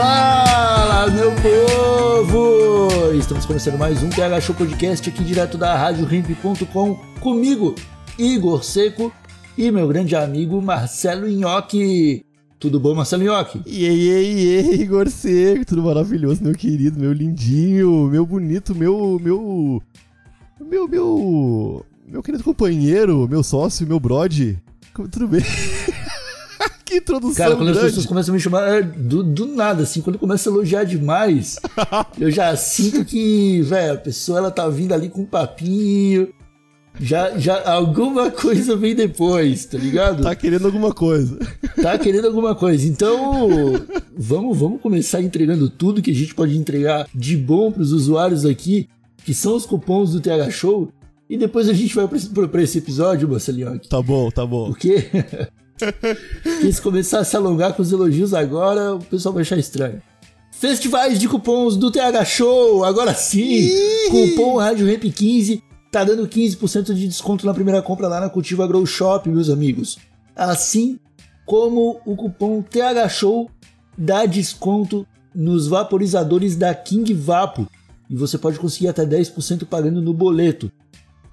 Fala, meu povo! Estamos começando mais um TH Show Podcast aqui direto da RadioRimp.com comigo, Igor Seco e meu grande amigo Marcelo Nhoque. Tudo bom, Marcelo Nhoque? E aí, e aí, Igor Seco, tudo maravilhoso, meu querido, meu lindinho, meu bonito, meu. meu. meu. meu. meu querido companheiro, meu sócio, meu brode. Tudo bem? Que introdução Cara, quando as grande. pessoas começam a me chamar é, do, do nada, assim, quando começa a elogiar demais, eu já sinto que, velho, a pessoa ela tá vindo ali com um papinho. Já, já alguma coisa vem depois, tá ligado? Tá querendo alguma coisa. tá querendo alguma coisa. Então, vamos, vamos começar entregando tudo que a gente pode entregar de bom pros usuários aqui, que são os cupons do TH Show. E depois a gente vai pra esse, pra esse episódio, Marcelinho. Tá bom, tá bom. Porque, porque se começar a se alongar com os elogios agora, o pessoal vai achar estranho. Festivais de cupons do TH Show, agora sim! Cupom Rádio Ramp 15 tá dando 15% de desconto na primeira compra lá na Cultiva Grow Shop, meus amigos. Assim como o cupom TH Show dá desconto nos vaporizadores da King Vapo e você pode conseguir até 10% pagando no boleto.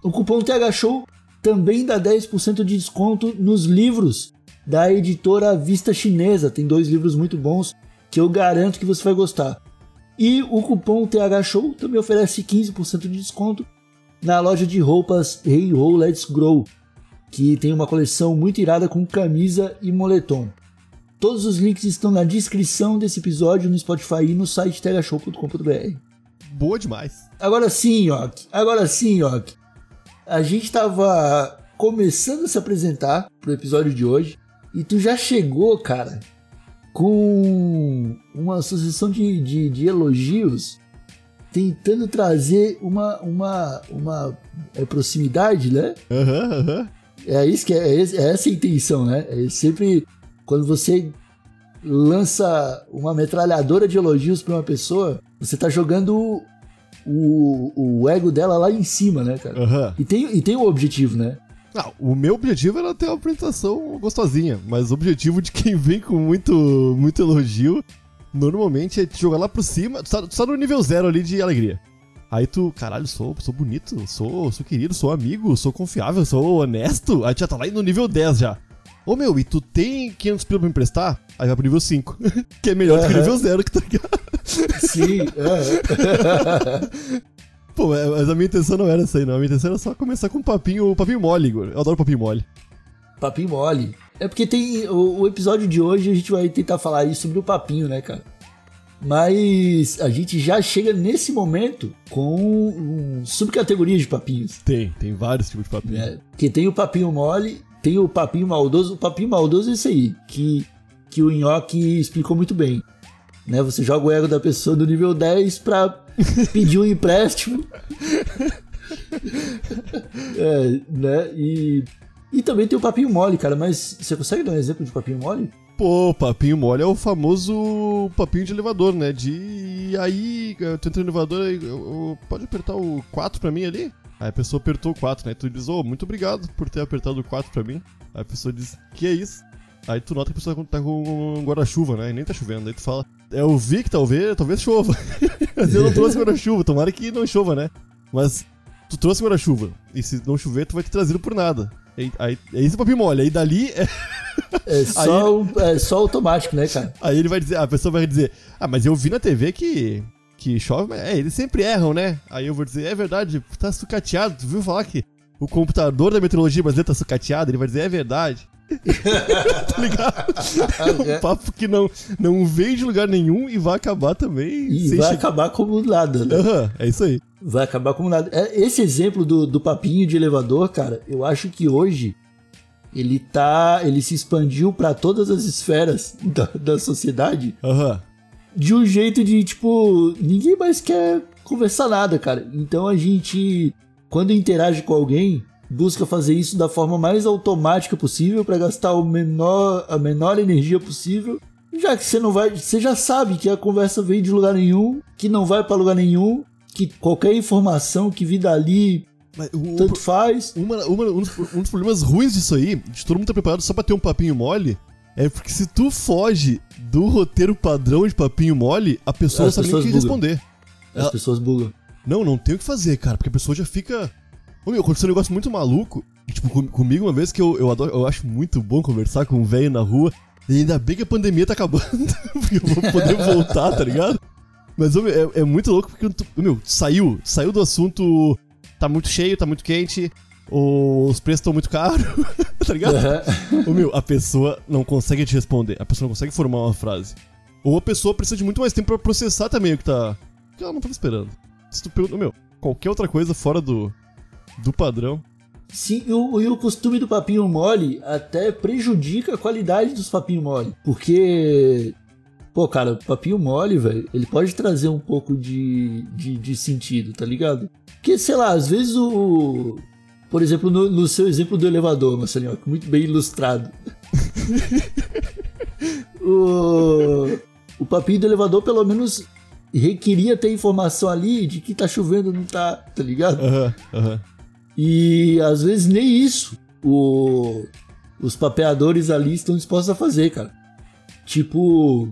O cupom TH Show também dá 10% de desconto nos livros da editora Vista Chinesa. Tem dois livros muito bons que eu garanto que você vai gostar. E o cupom TH Show também oferece 15% de desconto na loja de roupas Hey Ho Let's Grow, que tem uma coleção muito irada com camisa e moletom. Todos os links estão na descrição desse episódio no Spotify e no site thshow.com.br. Boa demais. Agora sim, Yoki. Agora sim, Yoki. A gente tava começando a se apresentar pro episódio de hoje e tu já chegou, cara, com uma sucessão de, de, de elogios tentando trazer uma, uma, uma é, proximidade, né? Aham, aham. É isso que é, é é essa a intenção, né? É sempre quando você lança uma metralhadora de elogios pra uma pessoa, você tá jogando o, o ego dela lá em cima, né, cara? Aham. E tem, e tem um objetivo, né? Não, o meu objetivo era ter uma apresentação gostosinha, mas o objetivo de quem vem com muito, muito elogio, normalmente é te jogar lá por cima, tu tá, tu tá no nível zero ali de alegria. Aí tu, caralho, sou, sou bonito, sou, sou querido, sou amigo, sou confiável, sou honesto. Aí tu já tá lá no nível 10 já. Ô meu, e tu tem 500 pila pra me emprestar? Aí vai pro nível 5, que é melhor do que o nível 0 que tá ligado. Sim. é. Pô, mas mas a minha intenção não era essa aí, não. A minha intenção era só começar com um papinho, papinho mole, Igor. Eu adoro papinho mole. papinho mole. É porque tem. O, o episódio de hoje a gente vai tentar falar aí sobre o papinho, né, cara? Mas a gente já chega nesse momento com um subcategoria de papinhos. Tem, tem vários tipos de papinho. né? Que tem o papinho mole, tem o papinho maldoso. O papinho maldoso é esse aí, que, que o Nhoque explicou muito bem. Né? Você joga o ego da pessoa do nível 10 pra pedir um empréstimo. é, né? E, e também tem o papinho mole, cara. Mas você consegue dar um exemplo de papinho mole? Pô, papinho mole é o famoso papinho de elevador, né? De aí, tu entra no elevador, eu- eu- pode apertar o 4 pra mim ali? Aí a pessoa apertou o 4, né? Tu diz, ô, muito obrigado por ter apertado o 4 pra mim. Aí a pessoa diz, que é isso? Aí tu nota que a pessoa tá com um guarda-chuva, né? E nem tá chovendo. Aí tu fala, é, eu vi que talvez, talvez chova. Mas eu não trouxe guarda-chuva, tomara que não chova, né? Mas tu trouxe guarda-chuva. E se não chover, tu vai ter trazido por nada. Aí, aí, é esse papinho mole. Aí dali é É só, um- é só automático, né, cara? Aí ele vai dizer, a pessoa vai dizer, ah, mas eu vi na TV que, que chove, mas é, eles sempre erram, né? Aí eu vou dizer, é verdade, tá sucateado, tu viu falar que o computador da meteorologia brasileira tá sucateado? Ele vai dizer, é verdade. tá ligado? É um papo que não, não vem de lugar nenhum e vai acabar também. E vai acabar como nada, né? Aham, é isso aí. Vai acabar como nada. É, Esse exemplo do, do papinho de elevador, cara, eu acho que hoje ele tá. ele se expandiu pra todas as esferas da, da sociedade Aham. de um jeito de, tipo, ninguém mais quer conversar nada, cara. Então a gente, quando interage com alguém, busca fazer isso da forma mais automática possível pra gastar o menor, a menor energia possível. Já que você não vai, você já sabe que a conversa vem de lugar nenhum, que não vai pra lugar nenhum, que qualquer informação que vir dali o- tanto faz. uma, uma- um, dos, um dos problemas ruins disso aí, de todo mundo tá preparado só pra ter um papinho mole, é porque se tu foge do roteiro padrão de papinho mole, a pessoa As sabe nem o que bugam. responder. As Ela- pessoas bugam. Não, não tem o que fazer, cara, porque a pessoa já fica. Ô meu, aconteceu um negócio muito maluco. Tipo, com- comigo uma vez que eu, eu, adoro, eu acho muito bom conversar com um velho na rua. E ainda bem que a pandemia tá acabando, porque eu vou poder voltar, tá ligado? Mas, ô, meu, é, é muito louco porque, tu, meu, saiu, saiu do assunto. Tá muito cheio, tá muito quente, os preços estão muito caros, tá ligado? Ô, meu, a pessoa não consegue te responder, a pessoa não consegue formar uma frase. Ou a pessoa precisa de muito mais tempo pra processar também o que tá. que ela não tava esperando. Se tu pergunta, meu, qualquer outra coisa fora do. Do padrão. Sim, e o, e o costume do papinho mole até prejudica a qualidade dos papinho mole. Porque, pô, cara, papinho mole, velho, ele pode trazer um pouco de, de, de sentido, tá ligado? Porque, sei lá, às vezes o. Por exemplo, no, no seu exemplo do elevador, Marcelinho, muito bem ilustrado. o, o papinho do elevador, pelo menos, requeria ter informação ali de que tá chovendo, não tá, tá ligado? Aham, aham. E às vezes nem isso o- os papeadores ali estão dispostos a fazer, cara. Tipo,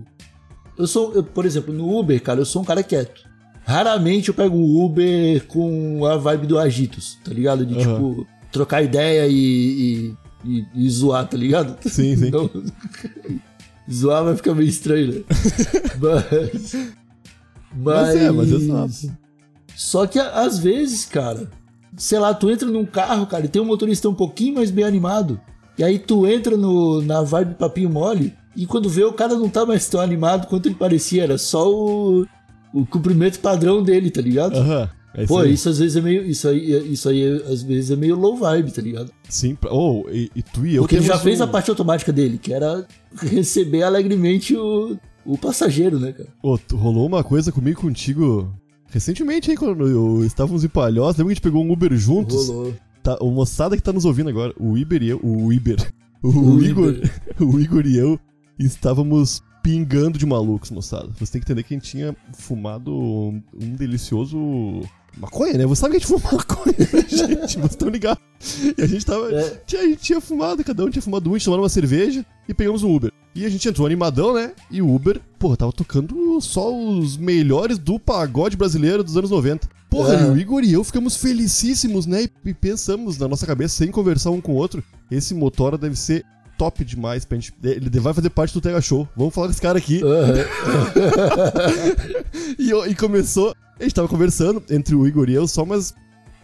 eu sou, eu, por exemplo, no Uber, cara, eu sou um cara quieto. Raramente eu pego um Uber com a vibe do Agitos, tá ligado? De Aham. tipo, trocar ideia e, e, e- e zoar, tá ligado? Sim, sim. Não- zoar vai ficar meio estranho, né? mas. Mas é, mas exato. Só que às vezes, cara, sei lá, tu entra num carro, cara, e tem um motorista um pouquinho mais bem animado. E aí tu entra no, na vibe papinho mole, e quando vê o cara não tá mais tão animado quanto ele parecia, era só o, o cumprimento padrão dele, tá ligado? Aham. É isso Pô, isso às vezes é meio. Isso aí, isso aí às vezes é meio low vibe, tá ligado? Sim, pra- oh, e, e tu e eu Porque ele já fez um- a parte automática dele, que era receber alegremente o, o passageiro, né, cara? Ô, tu- rolou uma coisa comigo contigo recentemente aí, quando eu, estávamos em Palhoça. Lembra que a gente pegou um Uber juntos? Rolou. Tá, o moçada que tá nos ouvindo agora, o Iber e eu, o Iber, o, O Igor, o Igor e eu estávamos pingando de malucos, moçada. Você tem que entender que a gente tinha fumado um, um delicioso maconha, né? Você sabe que a gente fuma maconha, né, gente? Vocês estão ligados? E a gente tava. É. Tinha, a gente tinha fumado, cada um tinha fumado um, a gente tomando uma cerveja e pegamos um Uber. E a gente entrou animadão, né? E o Uber, porra, tava tocando só os melhores do pagode brasileiro dos anos 90. Porra, É. e o Igor e eu ficamos felicíssimos, né? E, pensamos na nossa cabeça, sem conversar um com o outro, esse Motora deve ser top demais pra gente. Ele vai fazer parte do Tega Show. Vamos falar com esse cara aqui. Aham. E, eu- e começou. A gente tava conversando entre o Igor e eu, só mas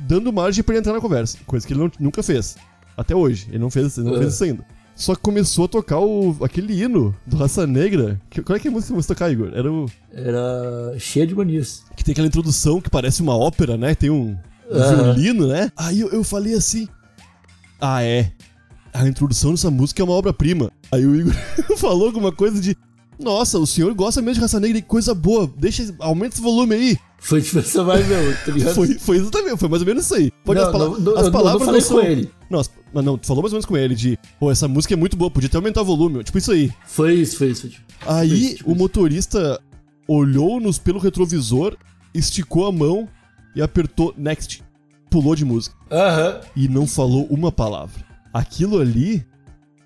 dando margem pra ele entrar na conversa. Coisa que ele não- nunca fez. Até hoje. Ele não fez, ele não É. fez isso ainda. Só que começou a tocar o, aquele hino do Raça Negra. Que, qual é que é a música que a tocar, Igor? Era o. Era cheia de manias. Que tem aquela introdução que parece uma ópera, né? Tem um, um violino, né? Aí eu, eu falei assim. Ah, é. A introdução dessa música é uma obra-prima. Aí o Igor falou alguma coisa de. Nossa, o senhor gosta mesmo de raça negra, que coisa boa. Deixa, aumenta esse volume aí. Foi tipo essa vibe mesmo, tá ligado? Foi, foi exatamente, foi mais ou menos isso aí. Pode Não, as, pala- não, não, as eu palavras não falei são- com ele. Não, as- mas não, tu falou mais ou menos com ele de, pô, essa música é muito boa, podia até aumentar o volume, tipo isso aí. Foi isso, foi isso. Foi tipo, Aí Foi isso, tipo o motorista olhou-nos pelo retrovisor, esticou a mão e apertou next. Pulou de música Aham. e não falou uma palavra. Aquilo ali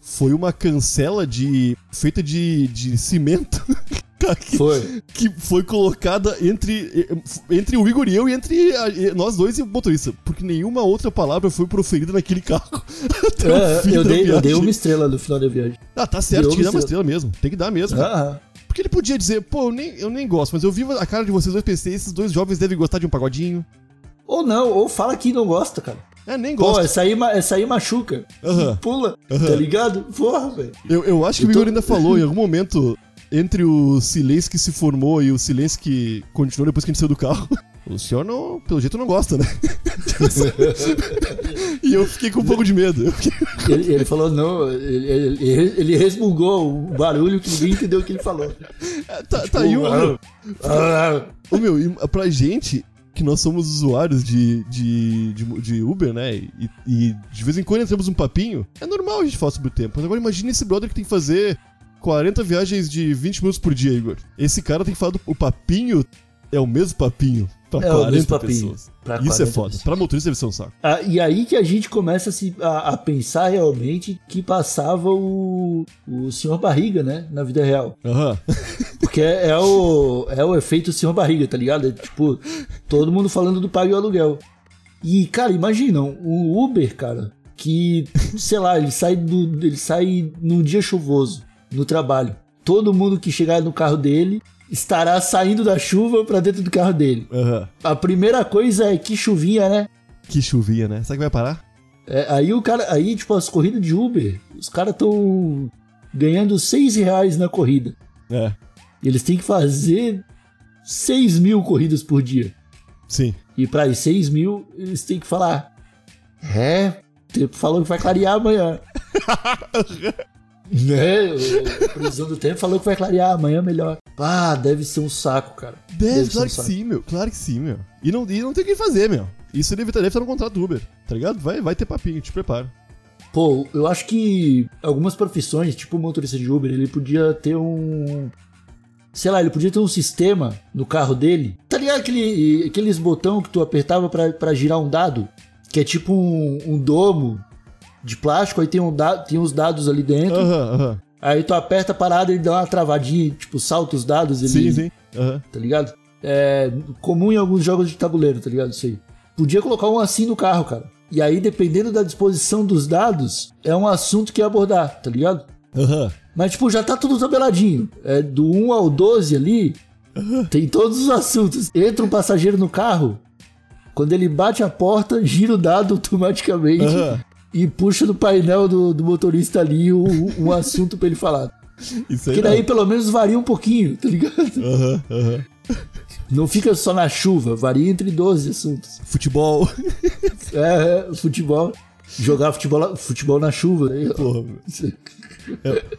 foi uma cancela de feita de, de cimento que, Foi. que foi colocada entre, entre o Igor e eu e entre a- nós dois e o motorista. Porque nenhuma outra palavra foi proferida naquele carro. Até o Aham, fim eu, dei, eu dei uma estrela no final da viagem. Ah, tá certo, tinha que dar uma estrela mesmo. Tem que dar mesmo. Aham. Porque ele podia dizer, pô, eu nem, eu nem gosto, mas eu vi a cara de vocês dois pensei, esses dois jovens devem gostar de um pagodinho. Ou não, ou fala que não gosta, cara. É, nem Pô, gosto. essa aí, essa aí machuca. Aham. Pula, Aham. tá ligado? Porra, velho. Eu, eu acho que Eu o tô- Igor ainda falou em algum momento. entre o silêncio que se formou e o silêncio que continuou depois que a gente saiu do carro. O senhor, não, pelo jeito, não gosta, né? e eu fiquei com um pouco de medo. Ele, ele falou, não, ele, ele, ele resmungou o barulho que ninguém entendeu o que ele falou. Tá, tá aí um. Meu, Ah, ô, meu, pra gente, que nós somos usuários de, de, de, de Uber, né? E, e de vez em quando entramos um papinho, é normal a gente falar sobre o tempo. Mas agora imagine esse brother que tem que fazer 40 viagens de 20 minutos por dia, Igor. Esse cara tem que falar do o papinho, é o mesmo papinho pra É o 40 mesmo papinho pessoas. pra Isso 40 é foda. pessoas. Pra motorista deve ser um saco. Ah, e aí que a gente começa a, se- a- a pensar realmente que passava o, o senhor barriga, né? Na vida real. Aham. Porque é, é o, é o efeito senhor barriga, tá ligado? É, tipo, todo mundo falando do pague o aluguel. E, cara, imaginam, o Uber, cara, que, sei lá, ele sai, do, ele sai num dia chuvoso, no trabalho. Todo mundo que chegar no carro dele estará saindo da chuva pra dentro do carro dele. Aham. A primeira coisa é que chuvinha, né? Que chuvinha, né? Será que vai parar? É, aí o cara, aí tipo as corridas de Uber, os caras estão ganhando 6 reais na corrida. É. E eles têm que fazer 6 mil corridas por dia. Sim. E para as 6 mil, eles têm que falar: É, o tempo falou que vai clarear amanhã. né? O- A previsão do tempo falou que vai clarear amanhã melhor. Ah, deve ser um saco, cara. Deve, ser claro um que saco. sim, meu. Claro que sim, meu. E não, e não tem o que fazer, meu. Isso deve, deve estar no contrato do Uber, tá ligado? Vai, vai ter papinho, te prepara. Pô, eu acho que algumas profissões, tipo o motorista de Uber, ele podia ter um. Sei lá, ele podia ter um sistema no carro dele. Tá ligado aquele, aqueles botão que tu apertava pra, pra girar um dado? Que é tipo um, um domo de plástico, aí tem, um da, tem uns dados ali dentro. Aham, aham. Aí tu aperta a parada e dá uma travadinha, tipo, salta os dados ali. Sim, sim. Aham. Tá ligado? É comum em alguns jogos de tabuleiro, tá ligado? Isso aí. Podia colocar um assim no carro, cara. E aí, dependendo da disposição dos dados, é um assunto que ia abordar, tá ligado? Aham. Mas, tipo, já tá tudo tabeladinho. É, do 1 ao 12 ali, tem todos os assuntos. Entra um passageiro no carro, quando ele bate a porta, gira o dado automaticamente Aham. E puxa no painel do, do motorista ali o- um assunto pra ele falar. Isso aí Que daí não. pelo menos varia um pouquinho, tá ligado? Aham, aham. Não fica só na chuva, varia entre 12 assuntos. Futebol. É, é, futebol. Jogar futebol, futebol na chuva. né? Porra, meu.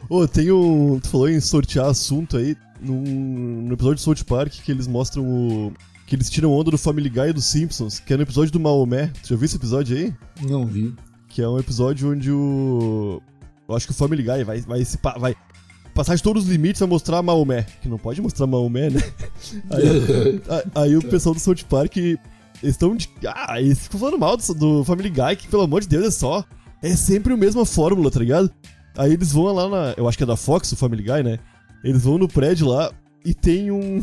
Ô, tem um. Tu falou em sortear assunto aí. Num, no episódio de South Park que eles mostram o. Que eles tiram onda do Family Guy e dos Simpsons, que é no episódio do Maomé. Tu já viu esse episódio aí? Não vi. Que é um episódio onde o. Eu acho que o Family Guy vai, vai se. Vai passar de todos os limites vai mostrar Maomé. Que não pode mostrar Maomé, né? Aí, a- aí o pessoal do South Park. Estão de. Ah, eles ficam falando mal do, do Family Guy, que pelo amor de Deus é só. É sempre a mesma fórmula, tá ligado? Aí eles vão lá na. Eu acho que é da Fox, o Family Guy, né? Eles vão no prédio lá e tem um.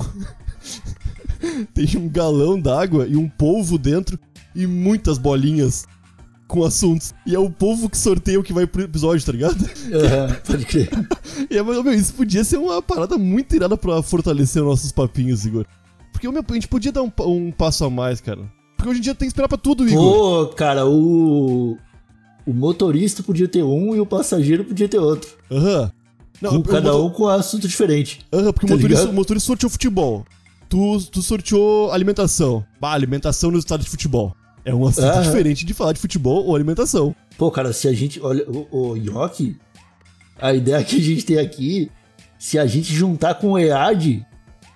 tem um galão d'água e um polvo dentro e muitas bolinhas com assuntos. E é o povo que sorteia o que vai pro episódio, tá ligado? Aham, pode crer. E é, mas, meu, isso podia ser uma parada muito irada pra fortalecer nossos papinhos, Igor. Porque meu, a gente podia dar um, um passo a mais, cara. Porque hoje em dia tem que esperar pra tudo, Igor. Pô, cara, o. O motorista podia ter um e o passageiro podia ter outro. Aham. Não, Com cada um com um assunto diferente. Aham, porque Tá o motorista, ligado? o motorista sorteou futebol. Tu, tu sorteou alimentação. Bah, alimentação no estado de futebol. É um assunto Aham. diferente de falar de futebol ou alimentação. Pô, cara, se a gente. Olha, o, o Yoki, a ideia que a gente tem aqui, se a gente juntar com o EAD,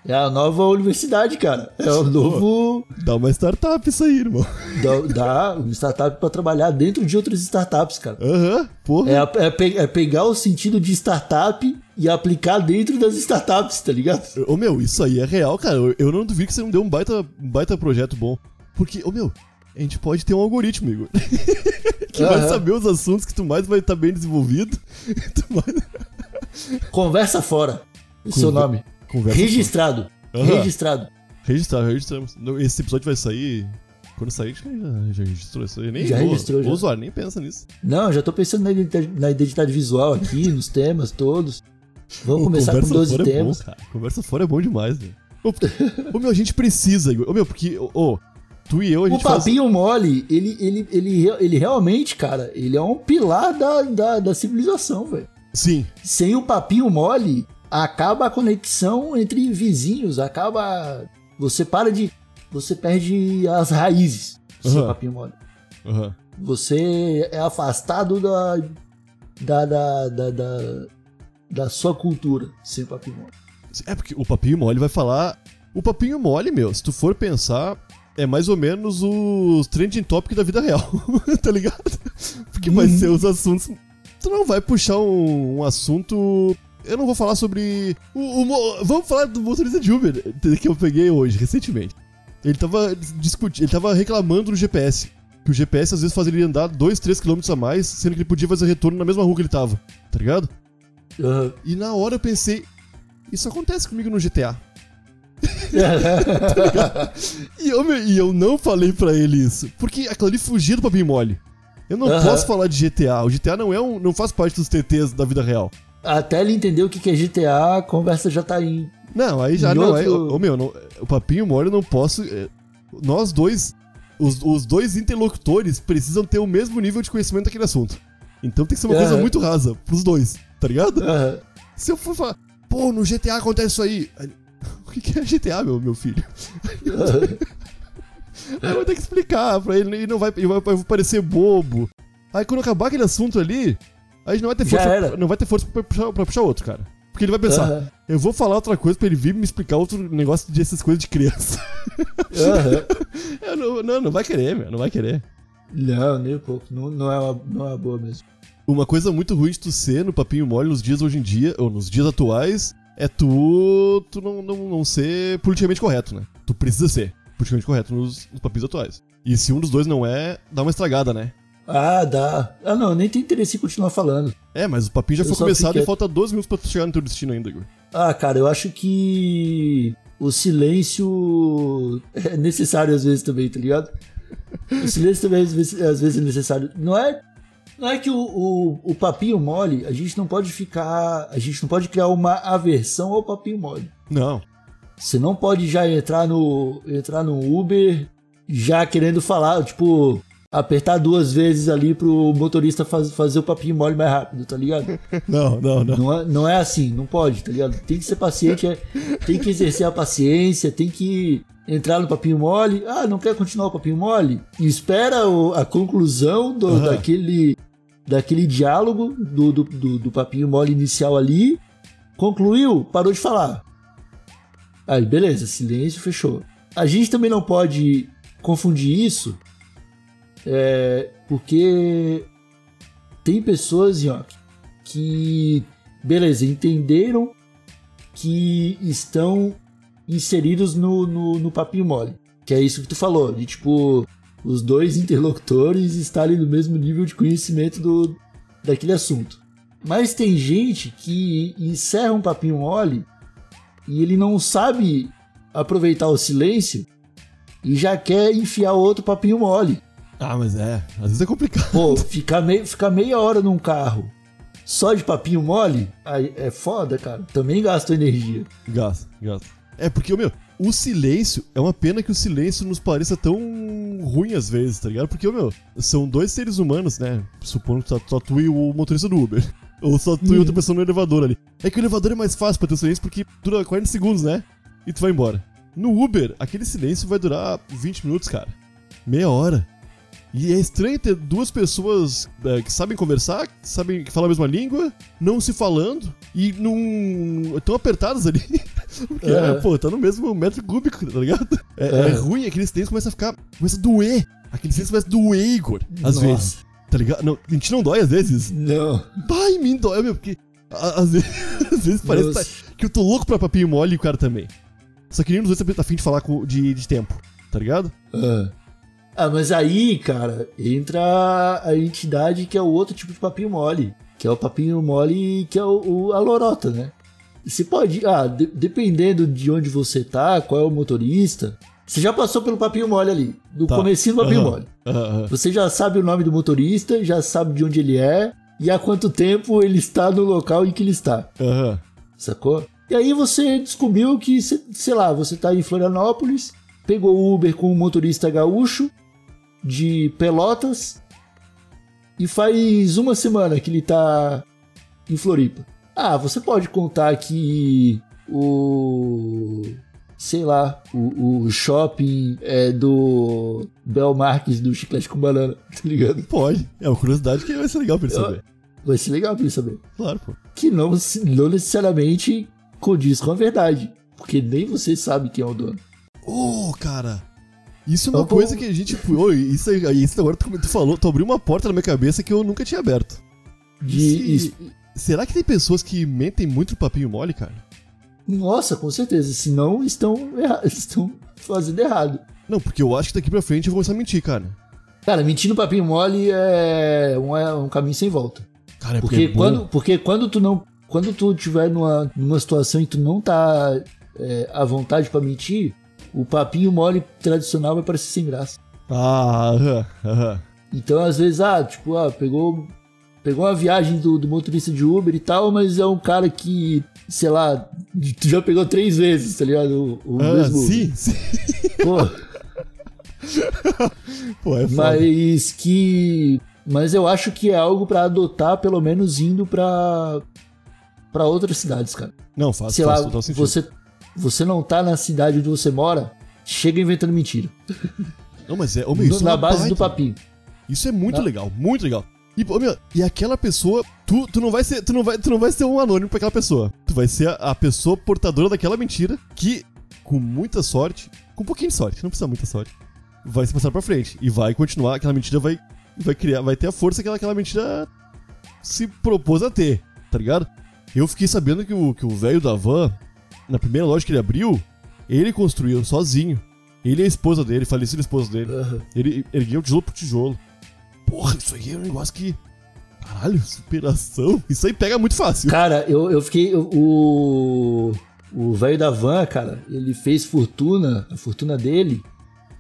é a nova universidade, cara. É o novo. Dá uma startup isso aí, irmão. dá, dá uma startup pra trabalhar dentro de outras startups, cara. Aham, porra. É, é pe- é pegar o sentido de startup e aplicar dentro das startups, tá ligado? Ô meu, isso aí é real, cara. Eu, eu não duvido que você não deu um baita, um baita projeto bom. Porque, ô meu, a gente pode ter um algoritmo, Igor. que vai Aham. saber os assuntos que tu mais vai estar bem desenvolvido. mais... Conversa fora. É o Conver- nome. Conversa Registrado. Aham. Registrado. Registrar, registramos. Esse episódio vai sair. Quando sair, já, já registrou isso aí. Nem Já vou- registrou, já. O usuário nem pensa nisso. Não, já tô pensando na identidade, na identidade visual aqui, nos temas todos. Vamos Ô, começar com conversa 12 fora temas. É bom. Conversa fora é bom demais, velho. Ô, ô, meu, a gente precisa, Igor. Ô, meu, porque, ô, tu e eu, a O gente faz... papinho mole, ele, ele, ele, ele realmente, cara, ele é um pilar da, da, da civilização, velho. Sim, Sem o papinho mole, acaba a conexão entre vizinhos, acaba. Você para de. Você perde as raízes do seu Aham. papinho mole. Aham. Você é afastado da. da. da. da, da, da sua cultura sem o papinho mole. É porque o papinho mole vai falar. O papinho mole, meu, se tu for pensar, é mais ou menos os trending topic da vida real, tá ligado? Porque vai ser os assuntos. Tu não vai puxar um, um assunto. Eu não vou falar sobre. O, o mo- vamos falar do motorista de Uber que eu peguei hoje, recentemente. Ele tava discutindo, ele tava reclamando do GPS. Que o GPS às vezes fazia ele andar 2, 3 km a mais, sendo que ele podia fazer retorno na mesma rua que ele tava, tá ligado? Aham. E na hora eu pensei, isso acontece comigo no GTA. E eu, me- e eu não falei pra ele isso. Porque aquilo ali fugia do papinho mole. Eu não Aham. posso falar de GTA. O GTA não é um. não faz parte dos TTs da vida real. Até ele entender o que é GTA, a conversa já tá aí. Não, aí já não é. outro- Ô meu, não- o papinho mole eu não posso. é, nós dois. Os, os dois interlocutores precisam ter o mesmo nível de conhecimento daquele assunto. Então tem que ser uma coisa Aham. muito rasa pros dois, tá ligado? Aham. Se eu for falar, pô, no GTA acontece isso aí. Que que é GTA, meu, meu filho? Aí eu vou ter que explicar pra ele e não vai, e vai, vai parecer bobo. Aí quando acabar aquele assunto ali, a gente não vai ter força, não vai ter força pra puxar, pra puxar outro, cara. Porque ele vai pensar, Aham. eu vou falar outra coisa pra ele vir me explicar outro negócio dessas coisas de criança. Eu não, não, não vai querer, meu, não vai querer. Não, nem um pouco. Não, não, é uma, não é uma boa mesmo. Uma coisa muito ruim de tu ser no papinho mole nos dias hoje em dia, ou nos dias atuais, é tu, tu não, não, não ser politicamente correto, né? Tu precisa ser politicamente correto nos, nos papinhos atuais. E se um dos dois não é, dá uma estragada, né? Ah, dá. Ah, não, nem tem interesse em continuar falando. É, mas o papinho já Eu foi começado fiquei- e falta 12 minutos pra tu chegar no teu destino ainda, Igor. Ah, cara, eu acho que o silêncio é necessário às vezes também, tá ligado? O silêncio também às vezes, às vezes é necessário. Não é, não é que o, o, o papinho mole, a gente não pode ficar. A gente não pode criar uma aversão ao papinho mole. Não. Você não pode já entrar no, entrar no Uber já querendo falar, tipo, apertar duas vezes ali pro motorista faz- fazer o papinho mole mais rápido, tá ligado? Não, não, não. Não é, não é assim, não pode, tá ligado? Tem que ser paciente, é- tem que exercer a paciência, tem que entrar no papinho mole. Ah, não quer continuar o papinho mole? Espera o- a conclusão do- Aham. daquele, daquele diálogo do, do, do, do papinho mole inicial ali. Concluiu, parou de falar. Aí, beleza, silêncio, fechou. A gente também não pode confundir isso, é, porque tem pessoas, Nhoque, que, beleza, entenderam que estão inseridos no, no, no papinho mole. Que é isso que tu falou, de tipo, os dois interlocutores estarem no mesmo nível de conhecimento do, daquele assunto. Mas tem gente que encerra um papinho mole e ele não sabe aproveitar o silêncio e já quer enfiar outro papinho mole. Ah, mas é. Às vezes é complicado. Pô, ficar, mei, ficar meia hora num carro só de papinho mole é foda, cara. Também gasta energia. Gasta, gasta. É porque, meu, o silêncio é uma pena que o silêncio nos pareça tão ruim às vezes, tá ligado? Porque, meu, são dois seres humanos, né? Supondo que só, tu e o motorista do Uber. Ou só tu e outra pessoa no elevador ali. É que o elevador é mais fácil pra ter o silêncio porque dura 40 segundos, né? E tu vai embora. No Uber, aquele silêncio vai durar 20 minutos, cara. Meia hora. E é estranho ter duas pessoas é, que sabem conversar, que sabem que falam a mesma língua, não se falando e não. tão apertadas ali. Porque, É. é, pô, tá no mesmo metro cúbico, tá ligado? É, é É. ruim, aquele silêncio começa a ficar. começa a doer. Aquele silêncio começa a doer, Igor. Às Nossa. vezes. Tá ligado? Não, a gente não dói às vezes. Não. Pai, em mim dói, meu, porque. a- Às vezes, às vezes parece tá- que eu tô louco pra papinho mole e o cara também. Só que nenhum dos dois tá afim de falar com- de, de tempo, tá ligado? Ah. Ah, mas aí, cara, entra a entidade que é o outro tipo de papinho mole. Que é o papinho mole que é o, o- a lorota, né? Você pode. Ah, de- dependendo de onde você tá, qual é o motorista. Você já passou pelo papinho mole ali. Do Tá. comecinho do papinho Aham. mole. Aham. Você já sabe o nome do motorista, já sabe de onde ele é e há quanto tempo ele está no local em que ele está, Aham. sacou? E aí você descobriu que, sei lá, você tá em Florianópolis, pegou o Uber com um motorista gaúcho de Pelotas e faz uma semana que ele tá em Floripa. Ah, você pode contar que o. Sei lá, o, o shopping é do Bel Marques do Chiclete com Banana, tá ligado? Pode. É uma curiosidade que vai ser legal pra ele saber. Vai ser legal pra ele saber. Claro, pô. Que não, não necessariamente condiz com a verdade. Porque nem você sabe quem é o dono. Ô, cara. Isso é uma Então, coisa que a gente. Ô, isso, aí- isso agora tu, tu falou, tu abriu uma porta na minha cabeça que eu nunca tinha aberto. De. Se- Será que tem pessoas que mentem muito no papinho mole, cara? Nossa, com certeza. Senão estão, erra... estão fazendo errado. Não, porque eu acho que daqui pra frente eu vou começar a mentir, cara. Cara, mentir no papinho mole é um, é um caminho sem volta. Cara, é Porque, é bom. quando, porque quando tu não. Quando tu tiver numa, numa situação e tu não tá é, à vontade pra mentir, o papinho mole tradicional vai parecer sem graça. Ah, aham, aham. Então, às vezes, ah, tipo, ah, pegou. Pegou uma viagem do, do motorista de Uber e tal, mas é um cara que, sei lá, tu já pegou três vezes, tá ligado? O, o Ah, mesmo sim, sim. Pô, Pô, é foda. mas que. Mas eu acho que é algo pra adotar, pelo menos indo pra. pra outras cidades, cara. Não, faz, sei faz lá, total sentido. você, você não tá na cidade onde você mora, chega inventando mentira. Não, mas é. Meu, isso na é base baita. do papinho. Isso é muito Tá. legal, muito legal. E, meu, e aquela pessoa, tu, tu não vai ser, tu não vai, tu não vai ser um anônimo pra aquela pessoa. Tu vai ser a, a pessoa portadora daquela mentira que, com muita sorte, com um pouquinho de sorte, não precisa muita sorte, vai se passar pra frente e vai continuar, aquela mentira vai vai criar, vai ter a força que aquela, mentira se propôs a ter, tá ligado? Eu fiquei sabendo que o que o velho da van, na primeira loja que ele abriu, ele construiu sozinho. Ele e a esposa dele, falecida esposa dele. Aham. Ele ergueu tijolo por tijolo. Porra, isso aí é um negócio que. Caralho, superação. Isso aí pega muito fácil. Cara, eu, eu fiquei. O. O velho da van, cara, ele fez fortuna, a fortuna dele,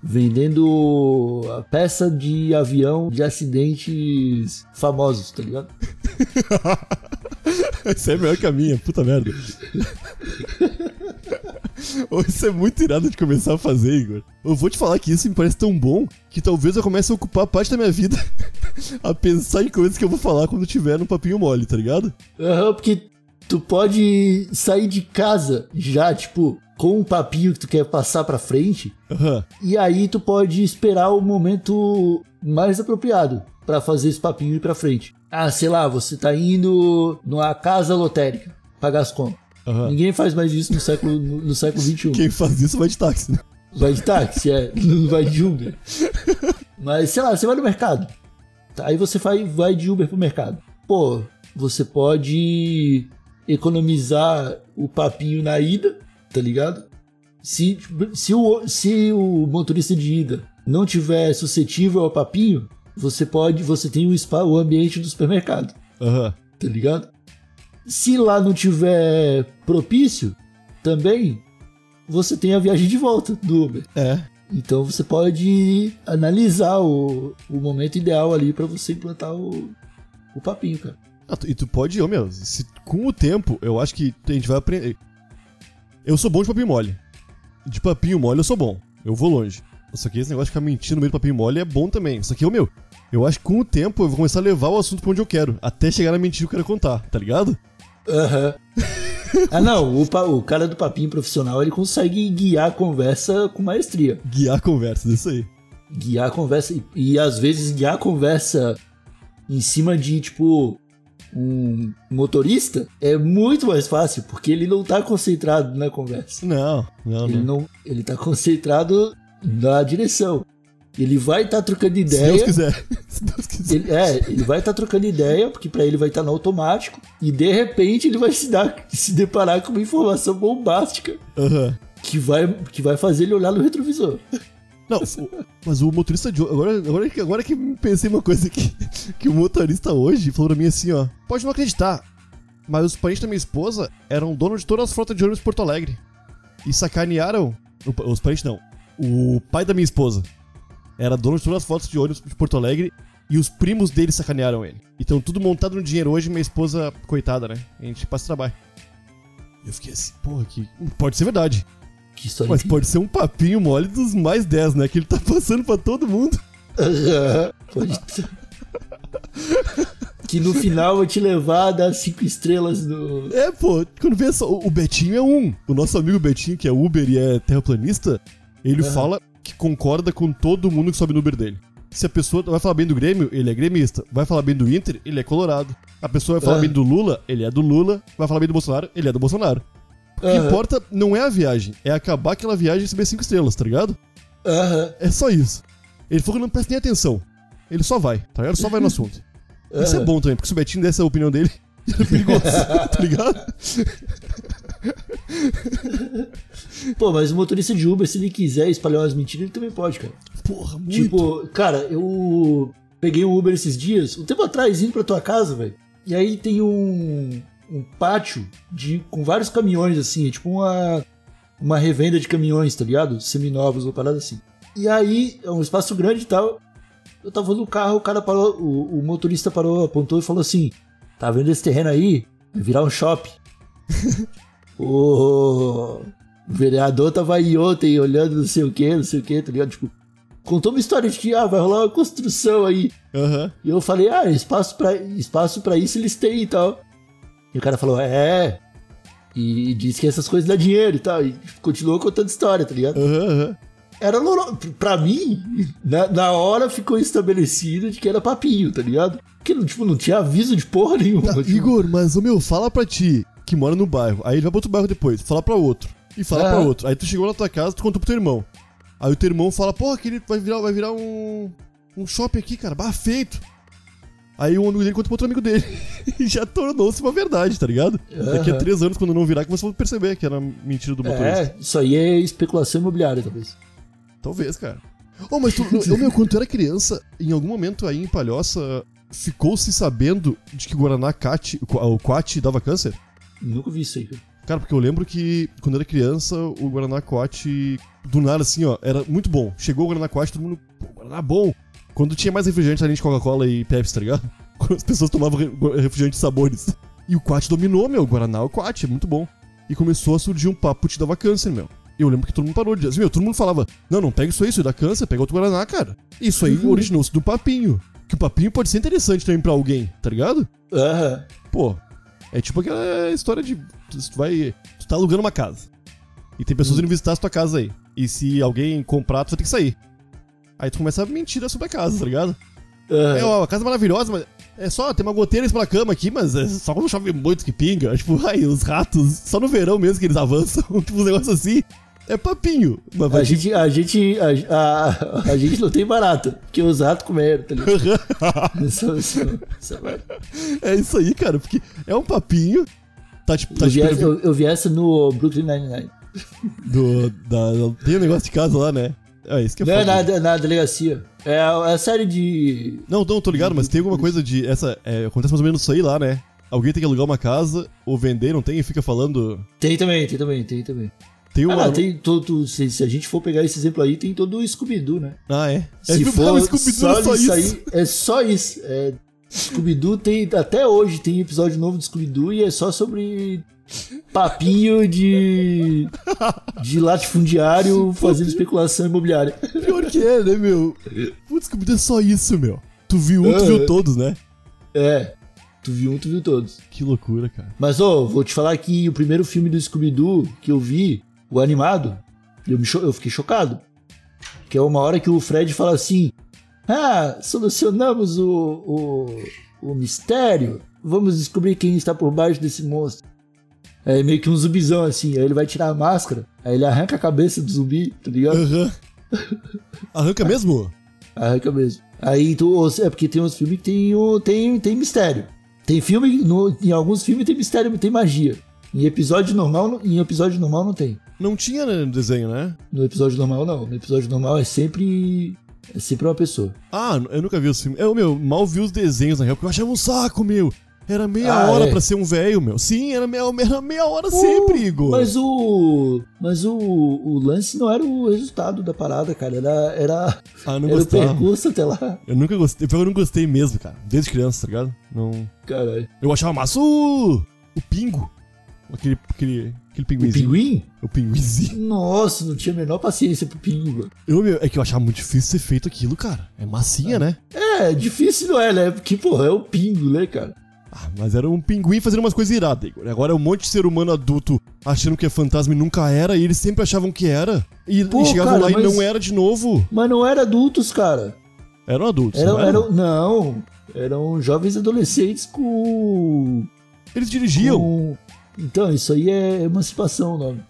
vendendo a peça de avião de acidentes famosos, tá ligado? Isso é melhor que a minha, puta merda. Isso é muito irado de começar a fazer, Igor. Eu vou te falar que isso me parece tão bom que talvez eu comece a ocupar parte da minha vida a pensar em coisas que eu vou falar quando tiver no papinho mole, tá ligado? Aham, porque tu pode sair de casa já, tipo, com um papinho que tu quer passar pra frente, Aham. e aí tu pode esperar o momento mais apropriado pra fazer esse papinho ir pra frente. Ah, sei lá, você tá indo numa casa lotérica pagar as contas. Aham. Ninguém faz mais isso no século, no, no século XXI. Quem faz isso vai de táxi, né? Vai de táxi, é, não vai de Uber. Mas, sei lá, você vai no mercado. Tá, Aí você vai, vai de Uber pro mercado. Pô, você pode economizar o papinho na ida, tá ligado? Se, se, o, se o motorista de ida não tiver suscetível ao papinho, você pode, você tem o, spa, o ambiente do supermercado, Aham. tá ligado? Se lá não tiver propício, também você tem a viagem de volta do Uber. É. Então você pode analisar o, o momento ideal ali pra você implantar o, o papinho, cara. Ah, tu- e tu pode, ô meu, se, com o tempo, eu acho que a gente vai aprender. Eu sou bom de papinho mole. De papinho mole eu sou bom. Eu vou longe. Só que esse negócio de ficar mentindo no meio do papinho mole é bom também. Só que, ô meu, eu acho que com o tempo eu vou começar a levar o assunto pra onde eu quero. Até chegar na mentira que eu quero contar, tá ligado? Aham. ah, não, o, o cara do papinho profissional ele consegue guiar a conversa com maestria. Guiar a conversa, isso aí. Guiar a conversa e, e às vezes guiar a conversa em cima de tipo um motorista é muito mais fácil porque ele não tá concentrado na conversa. Não, não, Ele não. não, ele tá concentrado na direção. Ele vai estar trocando Se ideia. Deus quiser. Se Deus quiser. Ele, é, ele vai estar trocando ideia, porque pra ele vai estar no automático, e de repente ele vai se, dar, se deparar com uma informação bombástica Aham. que vai, que vai fazer ele olhar no retrovisor. Não, mas o motorista de hoje. Agora, agora, que- agora que pensei uma coisa aqui. Que o motorista hoje falou pra mim assim, ó. Pode não acreditar. Mas os parentes da minha esposa eram donos de todas as frotas de ônibus de Porto Alegre. E sacanearam. Os parentes não. O pai da minha esposa era dono de todas as frotas de ônibus de Porto Alegre. E os primos dele sacanearam ele. Então tudo montado no dinheiro hoje, minha esposa, coitada, né? A gente passa trabalho. Eu fiquei assim, porra, que. Pode ser verdade. Que história Mas pode ser um papinho mole dos mais 10, né? Que ele tá passando pra todo mundo. Pode ter. que no final vai te levar a dar cinco estrelas no. É, pô, quando vê só, o Betinho é um. O nosso amigo Betinho, que é Uber e é terraplanista, ele fala que concorda com todo mundo que sobe no Uber dele. Se a pessoa vai falar bem do Grêmio, ele é gremista. Vai falar bem do Inter, ele é colorado. A pessoa vai falar Ah. bem do Lula, ele é do Lula. Vai falar bem do Bolsonaro, ele é do Bolsonaro. O que Aham. importa não é a viagem, é acabar aquela viagem e receber cinco estrelas, tá ligado? Aham. É só isso. Ele falou que não presta nem atenção. Ele só vai, tá ligado? Só vai no assunto. Isso é bom também, porque se o Betinho desse a opinião dele, era perigoso, tá ligado? Pô, mas o motorista de Uber, se ele quiser espalhar umas mentiras, ele também pode, cara. Porra, muito. Tipo, cara, eu peguei um Uber esses dias, um tempo atrás, indo pra tua casa, velho. E aí tem um, um pátio de, com vários caminhões, assim, é tipo uma, uma revenda de caminhões, tá ligado? Seminovos, uma parada assim. E aí, é um espaço grande e tal. Eu tava no carro, o cara parou, o, o motorista parou, apontou e falou assim: Tá vendo esse terreno aí? Vai virar um shopping. o vereador tava aí ontem olhando não sei o que, não sei o que, tá ligado? Tipo, contou uma história de que ah, vai rolar uma construção aí. Aham. E eu falei, ah, espaço pra, espaço pra isso eles têm e tal. E o cara falou, é. E disse que essas coisas dão dinheiro e tal. E continuou contando história, tá ligado? Aham, aham. Era normal. Pra mim, na, na hora ficou estabelecido de que era papinho, tá ligado? Porque, tipo, não tinha aviso de porra nenhuma. Tá, tipo, Igor, mas, ô meu, fala pra ti, que mora no bairro. Aí ele vai pra outro bairro depois, fala pra outro. E fala Ah. pra outro. Aí tu chegou na tua casa, tu contou pro teu irmão. Aí o teu irmão fala, porra, que ele vai virar, vai virar um. um shopping aqui, cara, bah, feito. Aí o amigo dele conta pro outro amigo dele. e já tornou-se uma verdade, tá ligado? Daqui a três anos, quando não virar, que você vai perceber que era mentira do motorista. É, isso aí é especulação imobiliária, talvez. Talvez, cara. Oh, mas tu, ô, meu, quando tu era criança, em algum momento aí em Palhoça, ficou-se sabendo de que o Guaraná Cate, o Quat dava câncer? Nunca vi isso aí, cara. Cara, porque eu lembro que quando eu era criança, o Guaraná Coate, do nada assim, ó, era muito bom. Chegou o Guaraná Coate, todo mundo, pô, Guaraná bom. Quando tinha mais refrigerante além de Coca-Cola e Pepsi, tá ligado? Quando as pessoas tomavam re- refrigerante de sabores. E o Coate dominou, meu, o Guaraná é o Coate, é muito bom. E começou a surgir um papo que te dava câncer, meu. Eu lembro que todo mundo parou de dizer, assim, meu, todo mundo falava, não, não pega isso aí, isso aí dá câncer, pega outro Guaraná, cara. Isso aí originou-se do papinho. Que o papinho pode ser interessante também pra alguém, tá ligado? Aham. Pô, é tipo aquela história de. Tu vai. Tu tá alugando uma casa. E tem pessoas indo visitar a tua casa aí. E se alguém comprar, tu vai ter que sair. Aí tu começa a mentir sobre a casa, tá ligado? É, ó, a casa é maravilhosa, mas. É só, tem uma goteira da cama aqui, mas é só quando chove muito que pinga. Tipo, ai, os ratos, só no verão mesmo que eles avançam. tipo, uns negócios assim. É papinho. Mas A gente, a gente, a, a, a gente não tem barata, porque os ratos comeram, tá ligado? É isso aí, cara, porque é um papinho. Tá tipo. Tá eu, vi tipo eu, eu vi essa no Brooklyn Nine-Nine. do, da, tem um negócio de casa lá, né? É isso que é Não é foda. na, na delegacia. É a, é a série de. Não, não, tô ligado, mas tem alguma coisa de. Essa. é, acontece mais ou menos isso aí lá, né? Alguém tem que alugar uma casa ou vender, não tem, e fica falando. Tem também, tem também, tem também. Tem Ah, uma. não, tem todo. Se, se a gente for pegar esse exemplo aí, tem todo o Scooby-Doo, né? Ah, é? Se é for o Scooby-Doo só, é só isso isso. aí, é só isso. É, Scooby-Doo tem. Até hoje tem episódio novo do Scooby-Doo e é só sobre papinho de. de latifundiário fazendo especulação imobiliária. Pior que é, né, meu? Putz, Scooby-Doo é só isso, meu. Tu viu um, tu Ah. viu todos, né? É. Tu viu um, tu viu todos. Que loucura, cara. Mas, ó, vou te falar que o primeiro filme do Scooby-Doo que eu vi, o animado, eu, cho- eu fiquei chocado. Que é uma hora que o Fred fala assim: Ah, solucionamos o, o, o mistério. Vamos descobrir quem está por baixo desse monstro. É meio que um zumbizão assim. Aí ele vai tirar a máscara, aí ele arranca a cabeça do zumbi, tá ligado? Aham. Arranca mesmo? Arranca mesmo. Aí tu, se- é porque tem uns filmes que tem, tem, tem mistério. Tem filme, no- em alguns filmes tem mistério, tem magia. Em episódio normal, não- em episódio normal não tem. Não tinha né, no desenho, né? No episódio normal não. No episódio normal é sempre é sempre uma pessoa. Ah, eu nunca vi os filmes. Eu, meu, mal vi os desenhos na real, porque eu achava um saco, meu. Era meia Ah, hora é? pra ser um velho, meu. Sim, era meia, era meia hora sempre, Igor. Mas o mas o, o lance não era o resultado da parada, cara, era era, Ah, não era o percurso até lá. Eu nunca gostei. Eu não gostei mesmo, cara. Desde criança, tá ligado? Não. Caralho. Eu achava massa o. O pingo. Aquele. Aquele, aquele O pinguinzinho. pinguim? O pinguinzinho. Nossa, não tinha a menor paciência pro pinguim. Eu, meu, é que eu achava muito difícil ser feito aquilo, cara. É massinha, né? É, É, difícil não é, né? Porque, porra, é o pingo, né, cara? Ah, mas era um pinguim fazendo umas coisas iradas, Igor. Agora é um monte de ser humano adulto achando que é fantasma e nunca era, e eles sempre achavam que era. E, Pô, e chegavam cara, lá mas- e não era de novo. Mas não era adultos, cara. Eram adultos. Eram, não, eram? eram, não, eram jovens adolescentes com. Eles dirigiam. com- Então, isso aí é emancipação o nome.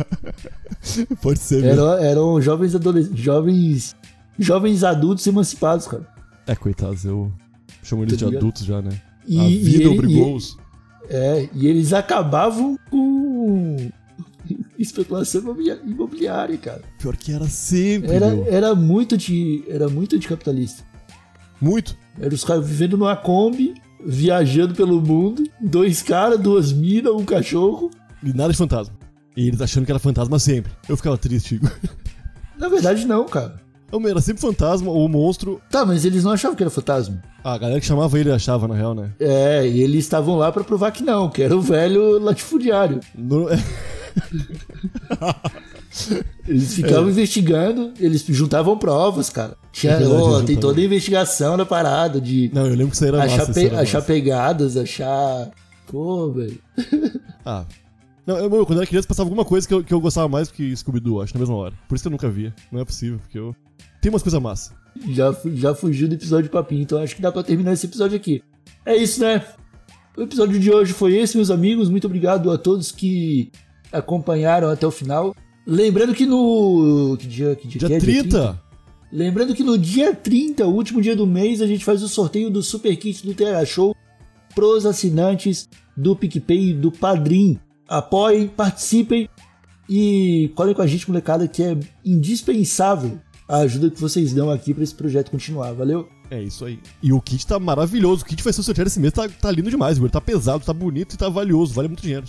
Pode ser mesmo. Eram, eram jovens adolescentes. Jovens. Jovens adultos emancipados, cara. É, coitados, eu chamo eles Tá de ligado? adultos já, né? E, A vida obrigou-os. é, e eles acabavam com especulação imobiliá- imobiliária, cara. Pior que era sempre, Era, meu. era muito de. Era muito de capitalista. Muito. Era os caras vivendo numa Kombi, viajando pelo mundo, dois caras, duas minas, um cachorro. E nada de fantasma. E eles achando que era fantasma sempre. Eu ficava triste, Igor. Na verdade, não, cara. Homem, Era sempre fantasma ou monstro. Tá, mas eles não achavam que era fantasma. Ah, a galera que chamava ele achava, na real, né? É, e eles estavam lá pra provar que não, que era o velho latifundiário. No- Eles ficavam investigando, eles juntavam provas, cara. Tinha, É verdade, eles tem toda a investigação na parada de Não, eu lembro que isso era achar, massa. pe- achar massa. pegadas, achar. Pô, velho. Ah. Não, eu, eu, quando era criança passava alguma coisa que eu, que eu gostava mais que Scooby-Doo, acho, na mesma hora. Por isso que eu nunca via. Não é possível, porque eu. Tem umas coisas massa. Já, já fugiu do episódio de papinho, então acho que dá pra terminar esse episódio aqui. É isso, né? O episódio de hoje foi esse, meus amigos. Muito obrigado a todos que acompanharam até o final. Lembrando que no. Que dia, que dia, Dia que é? 30! Lembrando que no dia 30, o último dia do mês, a gente faz o sorteio do Super Kit do TH Show pros assinantes do PicPay e do Padrim. Apoiem, participem e colhem com a gente, molecada, que é indispensável a ajuda que vocês dão aqui pra esse projeto continuar. Valeu? É isso aí. E o kit tá maravilhoso. O kit vai ser sorteado esse mês, tá, tá lindo demais, Igor. Tá pesado, tá bonito e tá valioso. Vale muito dinheiro.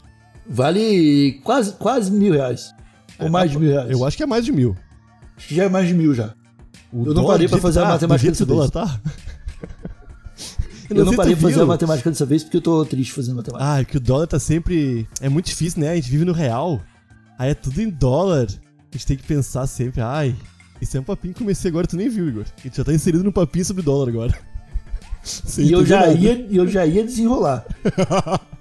Vale quase, quase mil reais. Ou mais de mil reais. Eu acho que é mais de mil. Acho que já é mais de mil já. O Eu não parei pra fazer que a tá, matemática dessa dólar tá. Eu não sei se parei pra fazer a matemática dessa vez porque eu tô triste fazendo matemática. Ah, é que o dólar tá sempre. É muito difícil, né? A gente vive no real. Aí é tudo em dólar. A gente tem que pensar sempre, ai. Isso é um papinho que comecei agora, tu nem viu, Igor. A gente já tá inserido no papinho sobre dólar agora. Sem E eu já, nada. ia, eu já ia desenrolar.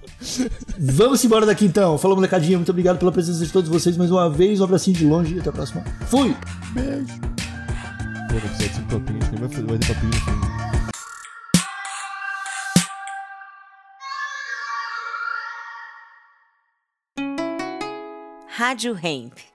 Vamos embora daqui então. Falou, molecadinha. Muito obrigado pela presença de todos vocês mais uma vez. Um abracinho de longe e até a próxima. Fui! Beijo. Pô, nem vai, fazer- papinho no filme. Rádio Hemp.